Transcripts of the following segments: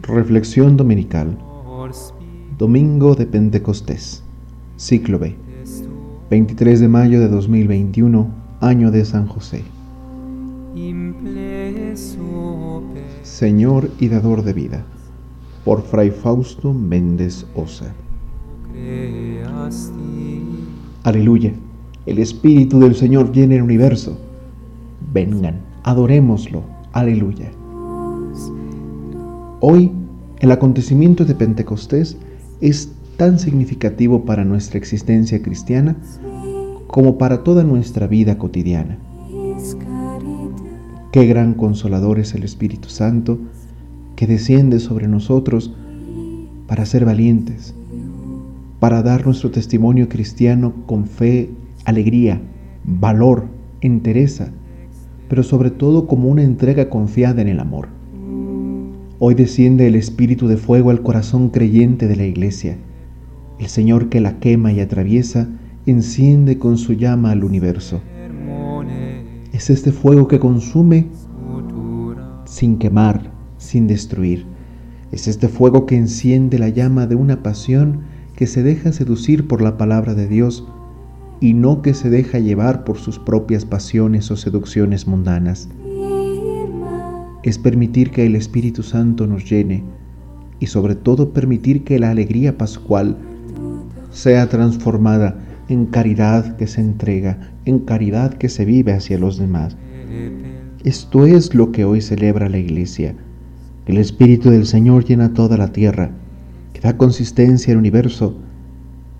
Reflexión Dominical. Domingo de Pentecostés. Ciclo B. 23 de mayo de 2021, año de San José. Señor y dador de vida. Por Fray Fausto Méndez Osa. Aleluya. El Espíritu del Señor llena el universo. Vengan, adorémoslo. Aleluya. Hoy, el acontecimiento de Pentecostés es tan significativo para nuestra existencia cristiana como para toda nuestra vida cotidiana. Qué gran consolador es el Espíritu Santo que desciende sobre nosotros para ser valientes, para dar nuestro testimonio cristiano con fe, alegría, valor, entereza, pero sobre todo como una entrega confiada en el amor. Hoy desciende el Espíritu de fuego al corazón creyente de la Iglesia. El Señor que la quema y atraviesa, enciende con su llama al universo. Es este fuego que consume sin quemar, sin destruir. Es este fuego que enciende la llama de una pasión que se deja seducir por la palabra de Dios y no que se deja llevar por sus propias pasiones o seducciones mundanas es permitir que el Espíritu Santo nos llene y sobre todo permitir que la alegría pascual sea transformada en caridad que se entrega, en caridad que se vive hacia los demás. Esto es lo que hoy celebra la Iglesia. El Espíritu del Señor llena toda la tierra, que da consistencia al universo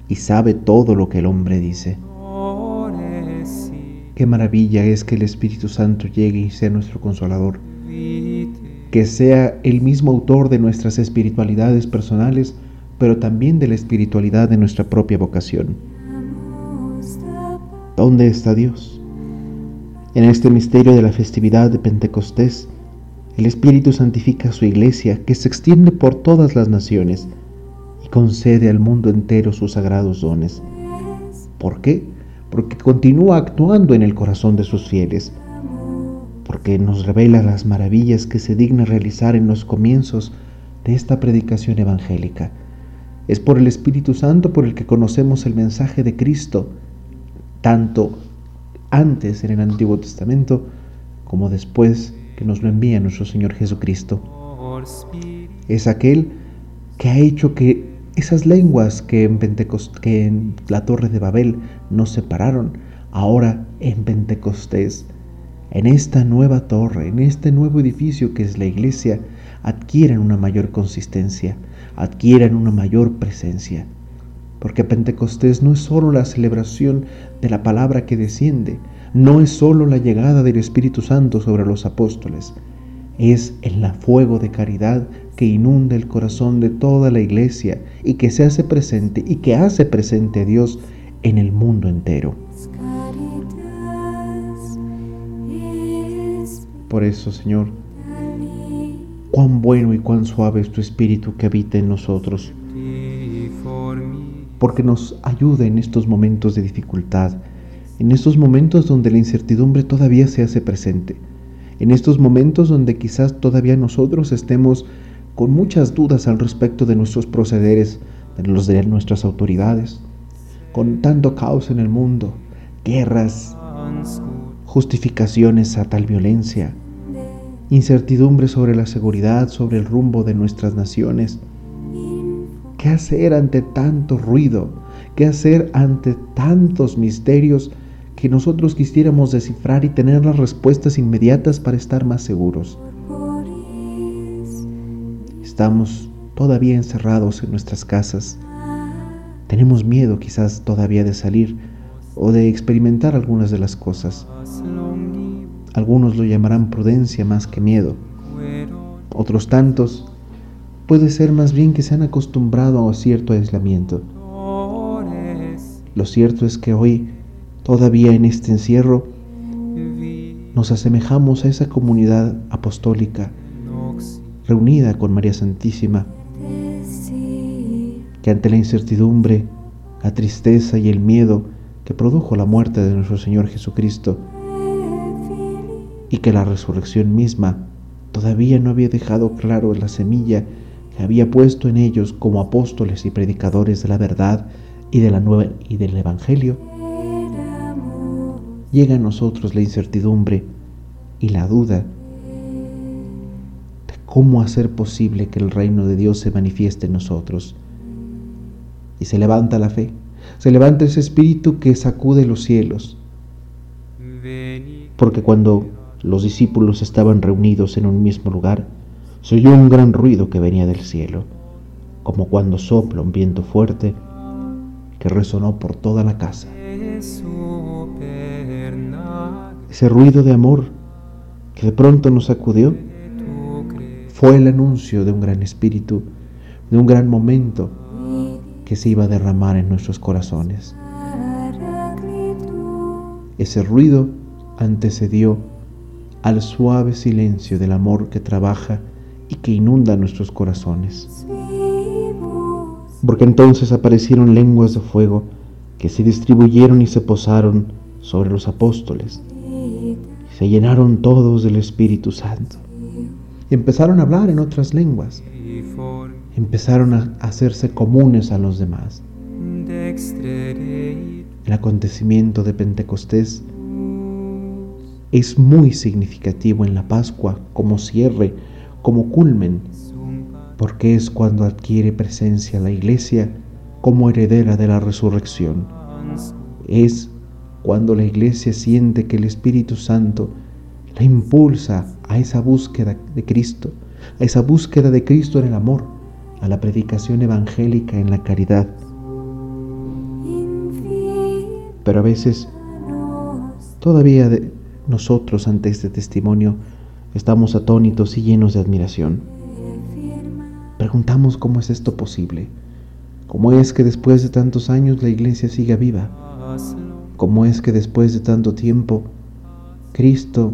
y sabe todo lo que el hombre dice. Qué maravilla es que el Espíritu Santo llegue y sea nuestro consolador que sea el mismo autor de nuestras espiritualidades personales, pero también de la espiritualidad de nuestra propia vocación. ¿Dónde está Dios? En este misterio de la festividad de Pentecostés, el Espíritu santifica su iglesia que se extiende por todas las naciones y concede al mundo entero sus sagrados dones. ¿Por qué? Porque continúa actuando en el corazón de sus fieles porque nos revela las maravillas que se digna realizar en los comienzos de esta predicación evangélica. Es por el Espíritu Santo por el que conocemos el mensaje de Cristo, tanto antes en el Antiguo Testamento como después que nos lo envía nuestro Señor Jesucristo. Es aquel que ha hecho que esas lenguas que en, que en la torre de Babel nos separaron, ahora en Pentecostés en esta nueva torre, en este nuevo edificio que es la iglesia, adquieren una mayor consistencia, adquieren una mayor presencia. Porque Pentecostés no es solo la celebración de la palabra que desciende, no es solo la llegada del Espíritu Santo sobre los apóstoles, es el fuego de caridad que inunda el corazón de toda la iglesia y que se hace presente y que hace presente a Dios en el mundo entero. Por eso, Señor, cuán bueno y cuán suave es tu Espíritu que habita en nosotros, porque nos ayuda en estos momentos de dificultad, en estos momentos donde la incertidumbre todavía se hace presente, en estos momentos donde quizás todavía nosotros estemos con muchas dudas al respecto de nuestros procederes, de nuestras autoridades, con tanto caos en el mundo, guerras, justificaciones a tal violencia, incertidumbre sobre la seguridad, sobre el rumbo de nuestras naciones. ¿Qué hacer ante tanto ruido? ¿Qué hacer ante tantos misterios que nosotros quisiéramos descifrar y tener las respuestas inmediatas para estar más seguros? Estamos todavía encerrados en nuestras casas. Tenemos miedo quizás todavía de salir o de experimentar algunas de las cosas. Algunos lo llamarán prudencia más que miedo. Otros tantos puede ser más bien que se han acostumbrado a cierto aislamiento. Lo cierto es que hoy, todavía en este encierro, nos asemejamos a esa comunidad apostólica reunida con María Santísima, que ante la incertidumbre, la tristeza y el miedo que produjo la muerte de nuestro Señor Jesucristo y que la resurrección misma todavía no había dejado claro la semilla que había puesto en ellos como apóstoles y predicadores de la verdad y de la nueva y del evangelio, llega a nosotros la incertidumbre y la duda de cómo hacer posible que el reino de Dios se manifieste en nosotros. Y se levanta la fe, se levanta ese espíritu que sacude los cielos. Porque cuando los discípulos estaban reunidos en un mismo lugar, se oyó un gran ruido que venía del cielo, como cuando sopla un viento fuerte que resonó por toda la casa. Ese ruido de amor que de pronto nos sacudió fue el anuncio de un gran espíritu, de un gran momento que se iba a derramar en nuestros corazones. Ese ruido antecedió al suave silencio del amor que trabaja y que inunda nuestros corazones. Porque entonces aparecieron lenguas de fuego que se distribuyeron y se posaron sobre los apóstoles. Se llenaron todos del Espíritu Santo. Y empezaron a hablar en otras lenguas. Empezaron a hacerse comunes a los demás. El acontecimiento de Pentecostés es muy significativo en la Pascua como cierre, como culmen, porque es cuando adquiere presencia la iglesia como heredera de la resurrección. Es cuando la iglesia siente que el Espíritu Santo la impulsa a esa búsqueda de Cristo, a esa búsqueda de Cristo en el amor, a la predicación evangélica en la caridad. Pero a veces todavía nosotros ante este testimonio estamos atónitos y llenos de admiración. Preguntamos cómo es esto posible. ¿Cómo es que después de tantos años la iglesia siga viva? ¿Cómo es que después de tanto tiempo Cristo,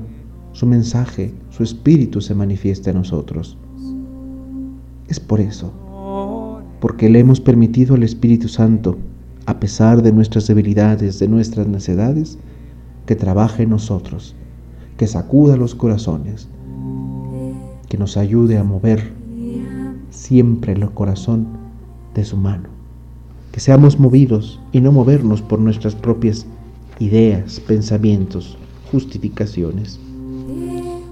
su mensaje, su espíritu se manifiesta en nosotros? Es por eso, porque le hemos permitido al Espíritu Santo, a pesar de nuestras debilidades, de nuestras necedades, que trabaje en nosotros, que sacuda los corazones, que nos ayude a mover siempre el corazón de su mano, que seamos movidos y no movernos por nuestras propias ideas, pensamientos, justificaciones.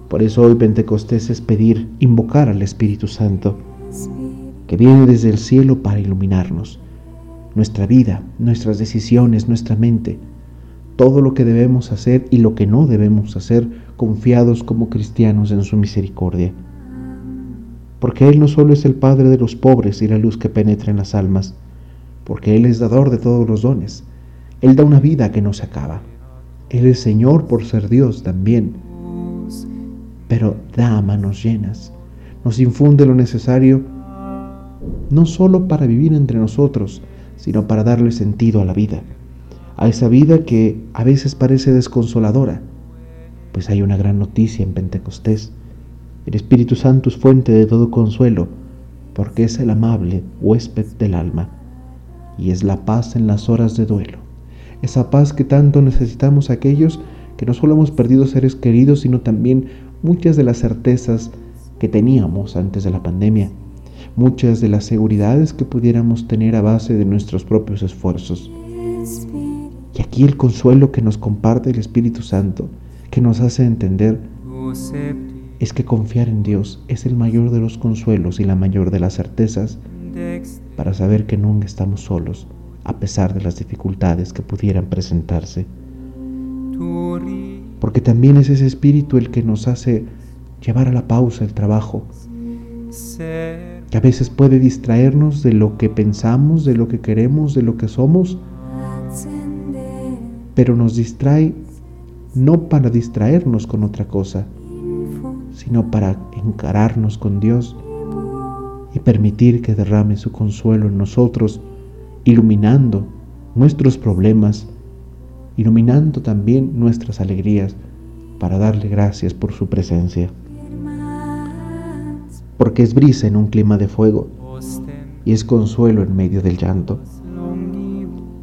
Por eso hoy Pentecostés es pedir, invocar al Espíritu Santo, que viene desde el cielo para iluminarnos, nuestra vida, nuestras decisiones, nuestra mente, todo lo que debemos hacer y lo que no debemos hacer confiados como cristianos en su misericordia. Porque Él no solo es el Padre de los pobres y la luz que penetra en las almas, porque Él es dador de todos los dones. Él da una vida que no se acaba. Él es Señor por ser Dios también, pero da manos llenas. Nos infunde lo necesario no solo para vivir entre nosotros, sino para darle sentido a la vida a esa vida que a veces parece desconsoladora, pues hay una gran noticia en Pentecostés. El Espíritu Santo es fuente de todo consuelo, porque es el amable huésped del alma, y es la paz en las horas de duelo, esa paz que tanto necesitamos aquellos que no solo hemos perdido seres queridos, sino también muchas de las certezas que teníamos antes de la pandemia, muchas de las seguridades que pudiéramos tener a base de nuestros propios esfuerzos. Y aquí el consuelo que nos comparte el Espíritu Santo, que nos hace entender, es que confiar en Dios es el mayor de los consuelos y la mayor de las certezas para saber que nunca estamos solos, a pesar de las dificultades que pudieran presentarse. Porque también es ese espíritu el que nos hace llevar a la pausa el trabajo, que a veces puede distraernos de lo que pensamos, de lo que queremos, de lo que somos, pero nos distrae no para distraernos con otra cosa, sino para encararnos con Dios y permitir que derrame su consuelo en nosotros, iluminando nuestros problemas, iluminando también nuestras alegrías, para darle gracias por su presencia. Porque es brisa en un clima de fuego y es consuelo en medio del llanto.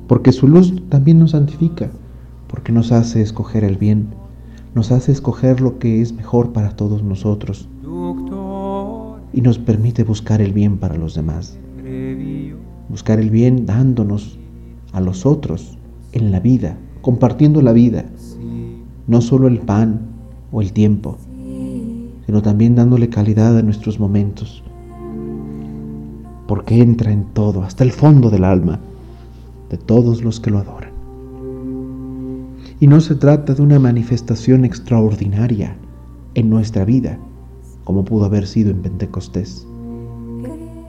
Porque su luz también nos santifica porque nos hace escoger el bien, nos hace escoger lo que es mejor para todos nosotros. y nos permite buscar el bien para los demás. Buscar el bien dándonos a los otros en la vida, compartiendo la vida, no solo el pan o el tiempo, sino también dándole calidad a nuestros momentos, porque entra en todo, hasta el fondo del alma de todos los que lo adoran. Y no se trata de una manifestación extraordinaria en nuestra vida, como pudo haber sido en Pentecostés.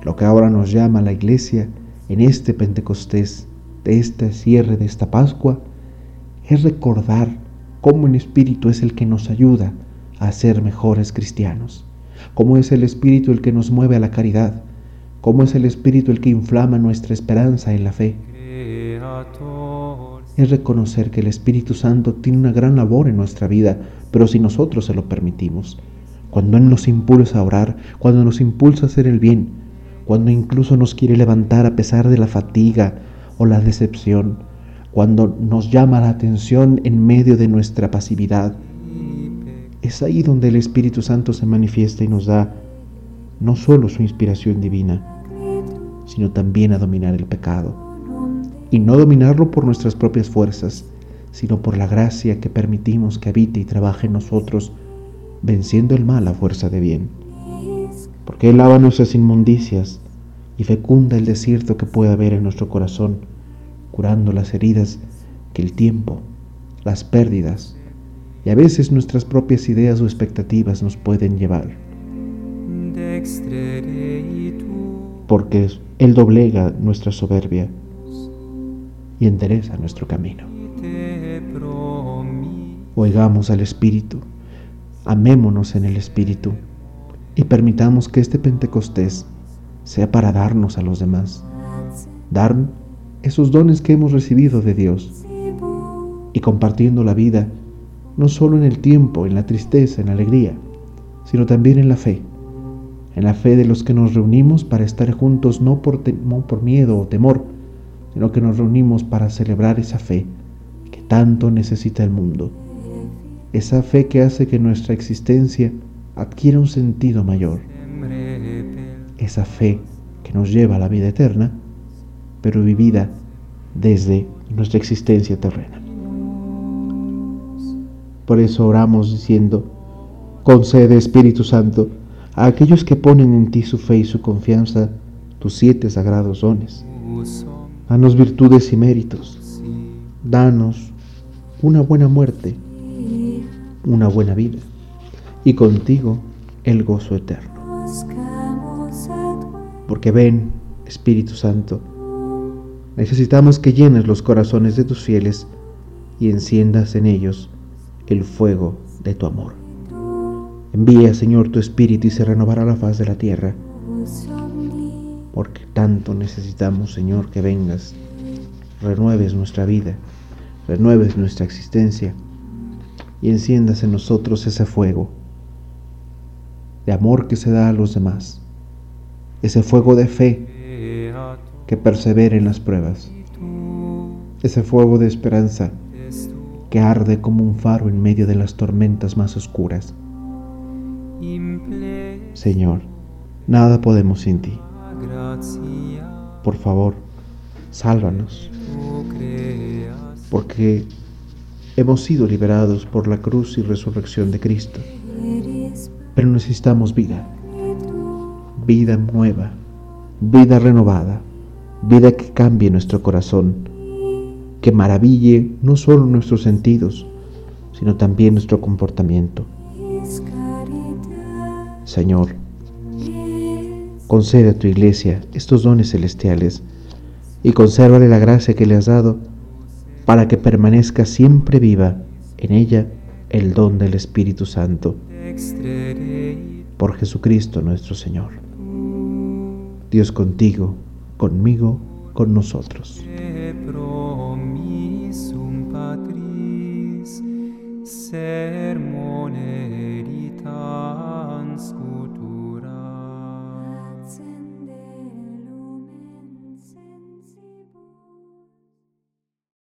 Lo que ahora nos llama la iglesia en este Pentecostés, de este cierre de esta Pascua, es recordar cómo el Espíritu es el que nos ayuda a ser mejores cristianos, cómo es el Espíritu el que nos mueve a la caridad, cómo es el Espíritu el que inflama nuestra esperanza en la fe. Es reconocer que el Espíritu Santo tiene una gran labor en nuestra vida, pero si nosotros se lo permitimos, cuando Él nos impulsa a orar, cuando nos impulsa a hacer el bien, cuando incluso nos quiere levantar a pesar de la fatiga o la decepción, cuando nos llama la atención en medio de nuestra pasividad. Es ahí donde el Espíritu Santo se manifiesta y nos da no solo su inspiración divina, sino también a dominar el pecado. Y no dominarlo por nuestras propias fuerzas, sino por la gracia que permitimos que habite y trabaje en nosotros, venciendo el mal a fuerza de bien. Porque Él lava nuestras inmundicias y fecunda el desierto que pueda haber en nuestro corazón, curando las heridas que el tiempo, las pérdidas y a veces nuestras propias ideas o expectativas nos pueden llevar. Porque Él doblega nuestra soberbia y endereza nuestro camino. Oigamos al Espíritu, amémonos en el Espíritu y permitamos que este Pentecostés sea para darnos a los demás, dar esos dones que hemos recibido de Dios y compartiendo la vida, no solo en el tiempo, en la tristeza, en la alegría, sino también en la fe, en la fe de los que nos reunimos para estar juntos no por, por miedo o temor, sino que nos reunimos para celebrar esa fe que tanto necesita el mundo, esa fe que hace que nuestra existencia adquiera un sentido mayor, esa fe que nos lleva a la vida eterna, pero vivida desde nuestra existencia terrena. Por eso oramos diciendo, concede Espíritu Santo a aquellos que ponen en ti su fe y su confianza tus siete sagrados dones. Danos virtudes y méritos. Danos una buena muerte, una buena vida y contigo el gozo eterno. Porque ven, Espíritu Santo, necesitamos que llenes los corazones de tus fieles y enciendas en ellos el fuego de tu amor. Envía, Señor, tu Espíritu y se renovará la faz de la tierra. Porque tanto necesitamos, Señor, que vengas, renueves nuestra vida, renueves nuestra existencia y enciendas en nosotros ese fuego de amor que se da a los demás, ese fuego de fe que persevera en las pruebas, ese fuego de esperanza que arde como un faro en medio de las tormentas más oscuras. Señor, nada podemos sin ti. Por favor, sálvanos, porque hemos sido liberados por la cruz y resurrección de Cristo, pero necesitamos vida, vida nueva, vida renovada, vida que cambie nuestro corazón que maraville no solo nuestros sentidos, sino también nuestro comportamiento. Señor, concede a tu iglesia estos dones celestiales y consérvale la gracia que le has dado para que permanezca siempre viva en ella el don del Espíritu Santo. Por Jesucristo nuestro Señor. Dios contigo, conmigo, con nosotros. ser